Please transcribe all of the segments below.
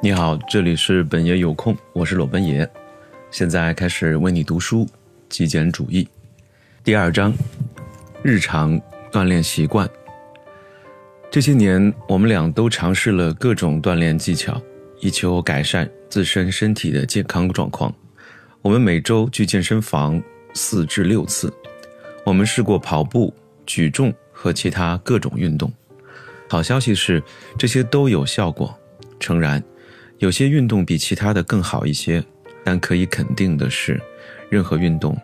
你好，这里是本爷有空，我是裸奔爷，现在开始为你读书。极简主义，第二章，日常锻炼习惯。这些年，我们俩都尝试了各种锻炼技巧，以求改善自身身体的健康状况。我们每周去健身房四至六次，我们试过跑步、举重和其他各种运动。好消息是，这些都有效果。诚然。有些运动比其他的更好一些，但可以肯定的是，任何运动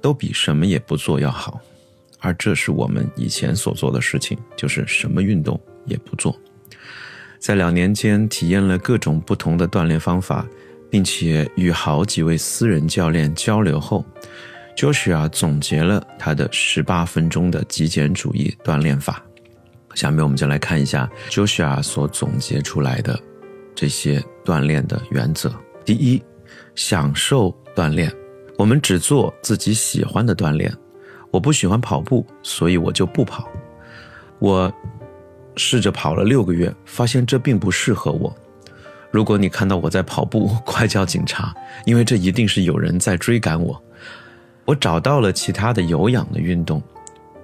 都比什么也不做要好。而这是我们以前所做的事情，就是什么运动也不做。在两年间体验了各种不同的锻炼方法，并且与好几位私人教练交流后，Joshua 总结了他的十八分钟的极简主义锻炼法。下面我们就来看一下 Joshua 所总结出来的。这些锻炼的原则：第一，享受锻炼。我们只做自己喜欢的锻炼。我不喜欢跑步，所以我就不跑。我试着跑了六个月，发现这并不适合我。如果你看到我在跑步，快叫警察，因为这一定是有人在追赶我。我找到了其他的有氧的运动，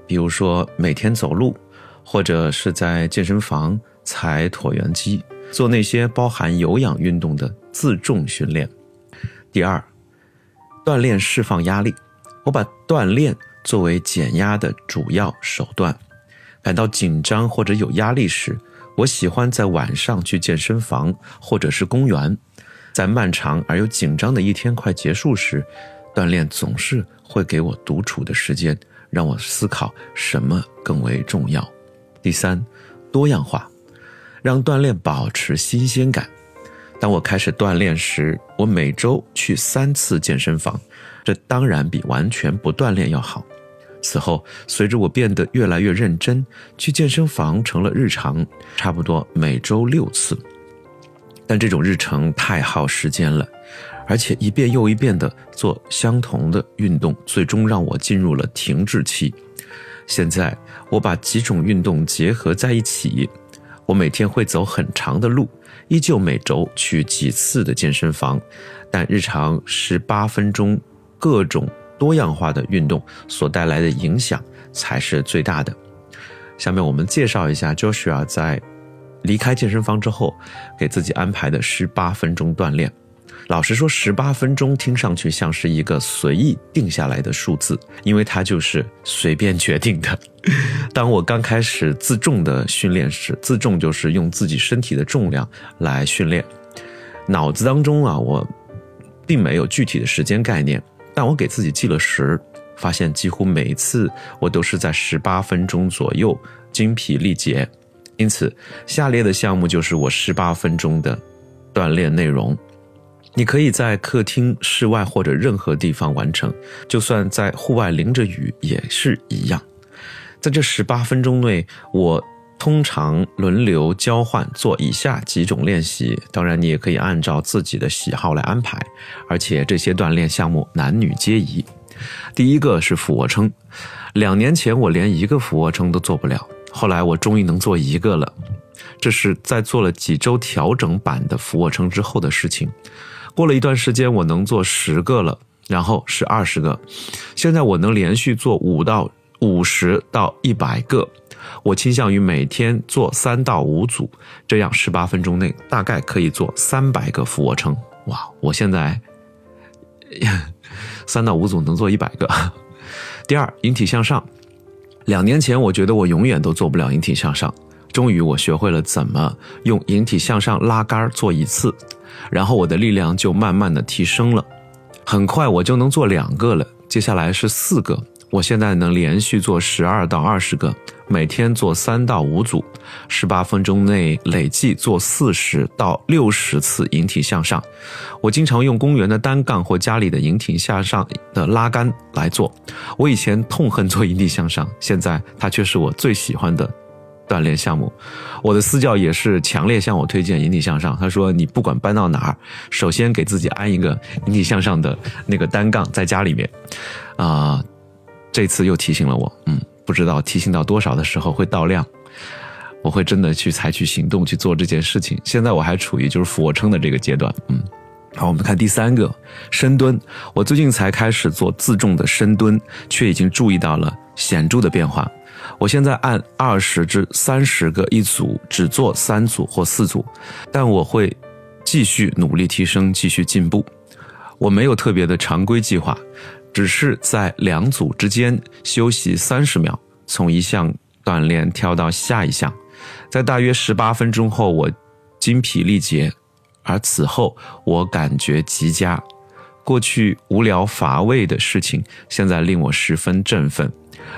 比如说每天走路，或者是在健身房踩椭圆机。做那些包含有氧运动的自重训练。第二，锻炼释放压力。我把锻炼作为减压的主要手段。感到紧张或者有压力时，我喜欢在晚上去健身房或者是公园。在漫长而又紧张的一天快结束时，锻炼总是会给我独处的时间，让我思考什么更为重要。第三，多样化。让锻炼保持新鲜感。当我开始锻炼时，我每周去三次健身房，这当然比完全不锻炼要好。此后，随着我变得越来越认真，去健身房成了日常，差不多每周六次。但这种日程太耗时间了，而且一遍又一遍地做相同的运动，最终让我进入了停滞期。现在，我把几种运动结合在一起。我每天会走很长的路，依旧每周去几次的健身房，但日常十八分钟各种多样化的运动所带来的影响才是最大的。下面我们介绍一下 Joshua 在离开健身房之后给自己安排的十八分钟锻炼。老实说，十八分钟听上去像是一个随意定下来的数字，因为它就是随便决定的。当我刚开始自重的训练时，自重就是用自己身体的重量来训练。脑子当中啊，我并没有具体的时间概念，但我给自己记了时，发现几乎每次我都是在十八分钟左右精疲力竭。因此，下列的项目就是我十八分钟的锻炼内容。你可以在客厅、室外或者任何地方完成，就算在户外淋着雨也是一样。在这十八分钟内，我通常轮流交换做以下几种练习。当然，你也可以按照自己的喜好来安排，而且这些锻炼项目男女皆宜。第一个是俯卧撑，两年前我连一个俯卧撑都做不了，后来我终于能做一个了。这是在做了几周调整版的俯卧撑之后的事情。过了一段时间，我能做十个了，然后是二十个，现在我能连续做五到五十到一百个。我倾向于每天做三到五组，这样十八分钟内大概可以做三百个俯卧撑。哇，我现在 三到五组能做一百个。第二，引体向上，两年前我觉得我永远都做不了引体向上。终于，我学会了怎么用引体向上拉杆做一次，然后我的力量就慢慢的提升了，很快我就能做两个了。接下来是四个，我现在能连续做十二到二十个，每天做三到五组，十八分钟内累计做四十到六十次引体向上。我经常用公园的单杠或家里的引体向上的拉杆来做。我以前痛恨做引体向上，现在它却是我最喜欢的。锻炼项目，我的私教也是强烈向我推荐引体向上。他说：“你不管搬到哪儿，首先给自己安一个引体向上的那个单杠在家里面。”啊，这次又提醒了我，嗯，不知道提醒到多少的时候会到量。我会真的去采取行动去做这件事情。现在我还处于就是俯卧撑的这个阶段，嗯。好，我们看第三个深蹲。我最近才开始做自重的深蹲，却已经注意到了显著的变化。我现在按二十至三十个一组，只做三组或四组，但我会继续努力提升，继续进步。我没有特别的常规计划，只是在两组之间休息三十秒，从一项锻炼跳到下一项，在大约十八分钟后，我精疲力竭。而此后，我感觉极佳。过去无聊乏味的事情，现在令我十分振奋。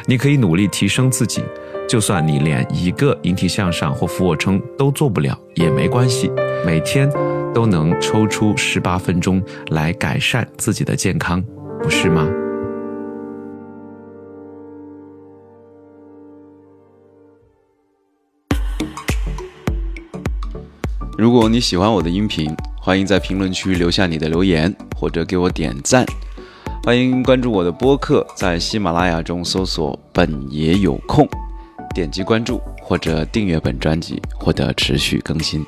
你可以努力提升自己，就算你连一个引体向上或俯卧撑都做不了也没关系。每天都能抽出十八分钟来改善自己的健康，不是吗？如果你喜欢我的音频，欢迎在评论区留下你的留言，或者给我点赞。欢迎关注我的播客，在喜马拉雅中搜索“本爷有空”，点击关注或者订阅本专辑，获得持续更新。